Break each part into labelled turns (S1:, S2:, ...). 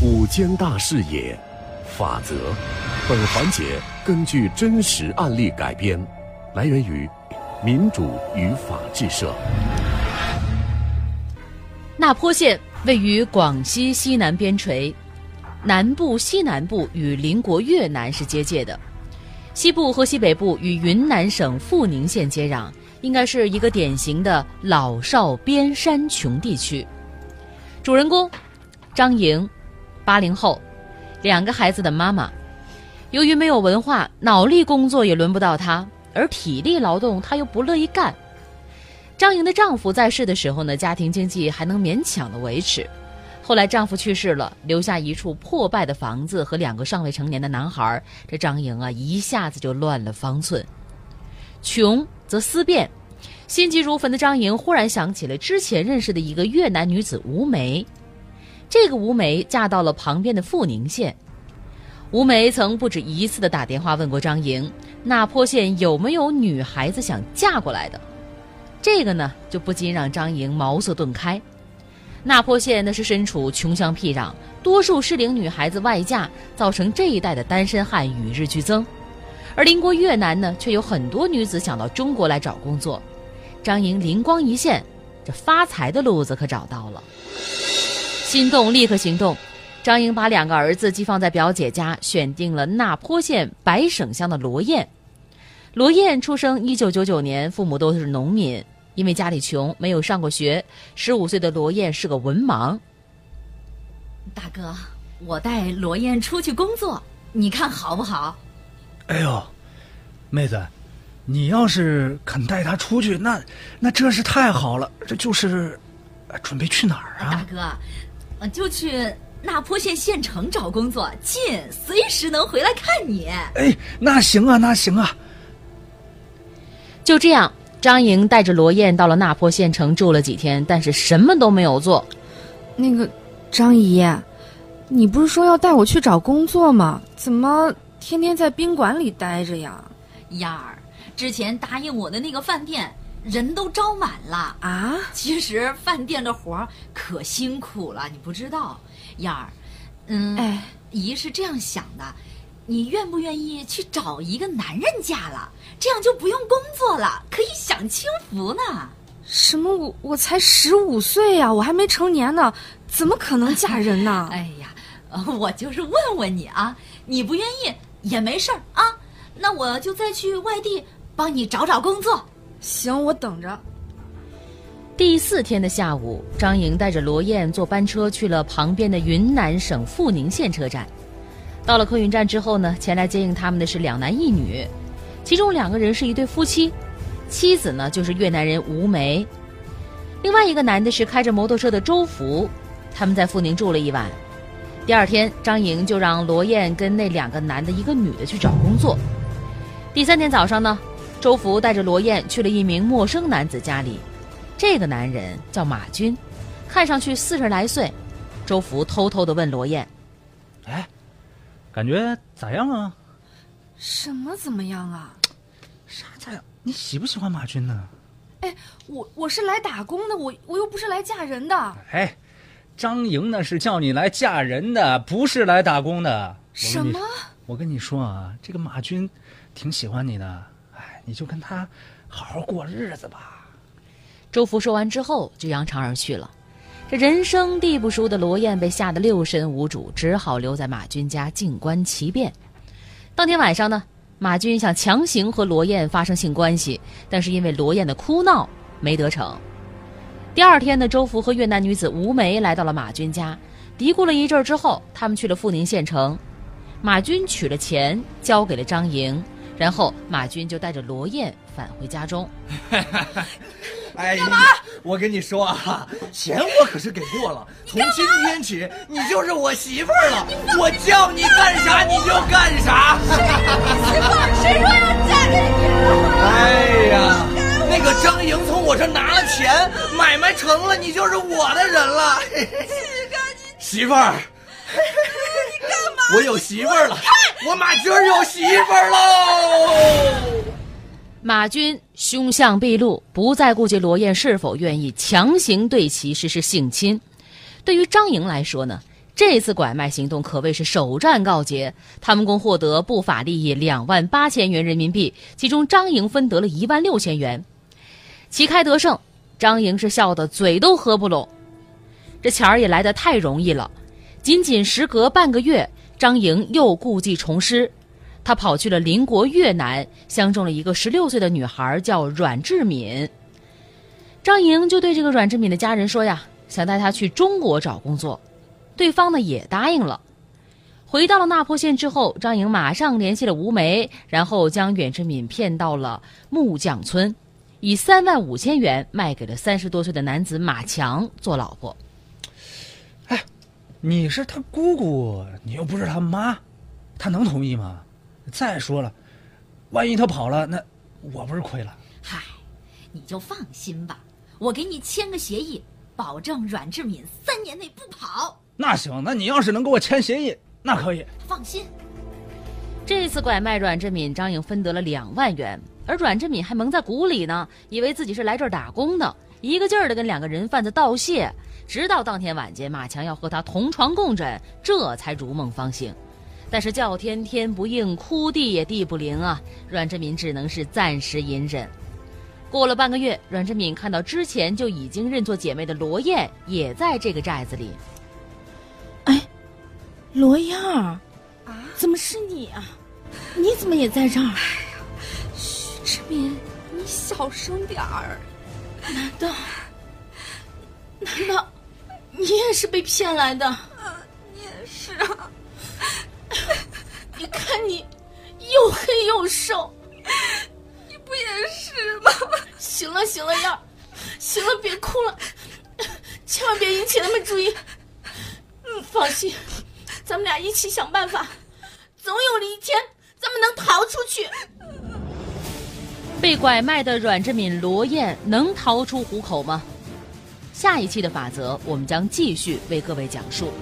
S1: 五间大视野，法则。本环节根据真实案例改编，来源于民主与法制社。
S2: 那坡县位于广西西南边陲，南部、西南部与邻国越南是接界的，西部和西北部与云南省富宁县接壤，应该是一个典型的老少边山穷地区。主人公张莹。八零后，两个孩子的妈妈，由于没有文化，脑力工作也轮不到她，而体力劳动她又不乐意干。张莹的丈夫在世的时候呢，家庭经济还能勉强的维持，后来丈夫去世了，留下一处破败的房子和两个尚未成年的男孩，这张莹啊一下子就乱了方寸。穷则思变，心急如焚的张莹忽然想起了之前认识的一个越南女子吴梅。这个吴梅嫁到了旁边的富宁县。吴梅曾不止一次的打电话问过张莹，那坡县有没有女孩子想嫁过来的？这个呢，就不禁让张莹茅塞顿开。那坡县那是身处穷乡僻壤，多数适龄女孩子外嫁，造成这一带的单身汉与日俱增。而邻国越南呢，却有很多女子想到中国来找工作。张莹灵光一现，这发财的路子可找到了。心动，立刻行动。张英把两个儿子寄放在表姐家，选定了那坡县白省乡的罗燕。罗燕出生一九九九年，父母都是农民，因为家里穷，没有上过学。十五岁的罗燕是个文盲。
S3: 大哥，我带罗燕出去工作，你看好不好？
S4: 哎呦，妹子，你要是肯带她出去，那那真是太好了。这就是，准备去哪儿啊？
S3: 大哥。就去那坡县县城找工作，近，随时能回来看你。
S4: 哎，那行啊，那行啊。
S2: 就这样，张莹带着罗燕到了那坡县城住了几天，但是什么都没有做。
S5: 那个张姨，你不是说要带我去找工作吗？怎么天天在宾馆里待着呀？
S3: 燕儿，之前答应我的那个饭店。人都招满了
S5: 啊！
S3: 其实饭店的活儿可辛苦了，你不知道，燕儿。嗯，
S5: 哎，
S3: 姨是这样想的，你愿不愿意去找一个男人嫁了？这样就不用工作了，可以享清福呢。
S5: 什么？我我才十五岁呀，我还没成年呢，怎么可能嫁人呢？
S3: 哎呀，我就是问问你啊，你不愿意也没事儿啊，那我就再去外地帮你找找工作。
S5: 行，我等着。
S2: 第四天的下午，张莹带着罗燕坐班车去了旁边的云南省富宁县车站。到了客运站之后呢，前来接应他们的是两男一女，其中两个人是一对夫妻，妻子呢就是越南人吴梅，另外一个男的是开着摩托车的周福。他们在富宁住了一晚。第二天，张莹就让罗燕跟那两个男的、一个女的去找工作。第三天早上呢。周福带着罗燕去了一名陌生男子家里，这个男人叫马军，看上去四十来岁。周福偷偷的问罗燕：“
S4: 哎，感觉咋样啊？”“
S5: 什么怎么样啊？
S4: 啥咋样？你喜不喜欢马军呢？”“
S5: 哎，我我是来打工的，我我又不是来嫁人的。”“
S4: 哎，张莹呢是叫你来嫁人的，不是来打工的。”“
S5: 什么？”“
S4: 我跟你说啊，这个马军挺喜欢你的。”你就跟他好好过日子吧。
S2: 周福说完之后就扬长而去了。这人生地不熟的罗燕被吓得六神无主，只好留在马军家静观其变。当天晚上呢，马军想强行和罗燕发生性关系，但是因为罗燕的哭闹没得逞。第二天呢，周福和越南女子吴梅来到了马军家，嘀咕了一阵之后，他们去了富宁县城。马军取了钱交给了张莹。然后马军就带着罗燕返回家中。
S6: 哎呀，我跟你说啊，钱我可是给过了。从今天起，你就是我媳妇儿了。我叫你干啥你就干啥。
S3: 媳妇儿，谁说要嫁给你了？
S6: 哎呀，那个张莹从我这拿了钱，买卖成了，你就是我的人了。媳妇儿。我有媳妇儿了。我马军有媳妇儿喽！
S2: 马军凶相毕露，不再顾及罗燕是否愿意，强行对其实施性侵。对于张莹来说呢，这次拐卖行动可谓是首战告捷，他们共获得不法利益两万八千元人民币，其中张莹分得了一万六千元。旗开得胜，张莹是笑得嘴都合不拢。这钱儿也来得太容易了，仅仅时隔半个月，张莹又故技重施，她跑去了邻国越南，相中了一个十六岁的女孩，叫阮志敏。张莹就对这个阮志敏的家人说呀，想带她去中国找工作，对方呢也答应了。回到了那坡县之后，张莹马上联系了吴梅，然后将阮志敏骗到了木匠村。以三万五千元卖给了三十多岁的男子马强做老婆。
S4: 哎，你是他姑姑，你又不是他妈，他能同意吗？再说了，万一他跑了，那我不是亏了？
S3: 嗨，你就放心吧，我给你签个协议，保证阮志敏三年内不跑。
S4: 那行，那你要是能给我签协议，那可以。
S3: 放心。
S2: 这次拐卖阮志敏，张颖分得了两万元。而阮志敏还蒙在鼓里呢，以为自己是来这儿打工的，一个劲儿的跟两个人贩子道谢。直到当天晚间，马强要和他同床共枕，这才如梦方醒。但是叫天天不应，哭地也地不灵啊！阮志敏只能是暂时隐忍。过了半个月，阮志敏看到之前就已经认作姐妹的罗燕也在这个寨子里。
S5: 哎，罗燕儿，啊，怎么是你啊？你怎么也在这儿？
S3: 志敏，你小声点儿。
S5: 难道，难道你也是被骗来的？
S3: 你也是啊。
S5: 你看你又黑又瘦，
S3: 你不也是吗？
S5: 行了行了，燕儿，行了，别哭了，千万别引起他们注意。嗯，放心，咱们俩一起想办法，总有一天咱们能逃出去。
S2: 被拐卖的阮志敏、罗燕能逃出虎口吗？下一期的法则，我们将继续为各位讲述。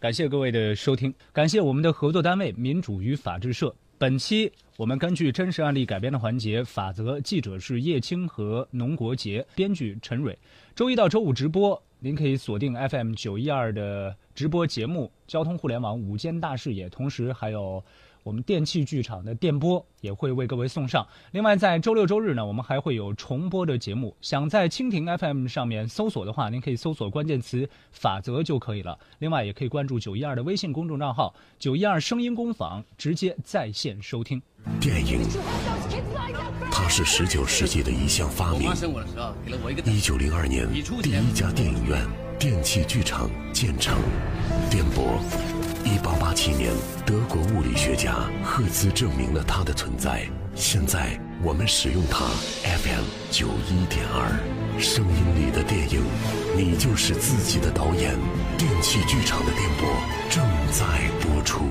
S4: 感谢各位的收听，感谢我们的合作单位民主与法制社。本期我们根据真实案例改编的环节法则，记者是叶青和农国杰，编剧陈蕊。周一到周五直播，您可以锁定 FM 九一二的直播节目，交通互联网午间大视野，同时还有。我们电器剧场的电波也会为各位送上。另外，在周六周日呢，我们还会有重播的节目。想在蜻蜓 FM 上面搜索的话，您可以搜索关键词“法则”就可以了。另外，也可以关注九一二的微信公众账号“九一二声音工坊”，直接在线收听
S1: 电影。它是十九世纪的一项发明。一九零二年，第一家电影院——电器剧场建成。电波。一八八七年，德国物理学家赫兹证明了它的存在。现在我们使用它，FM 九一点二，声音里的电影，你就是自己的导演。电器剧场的电波正在播出。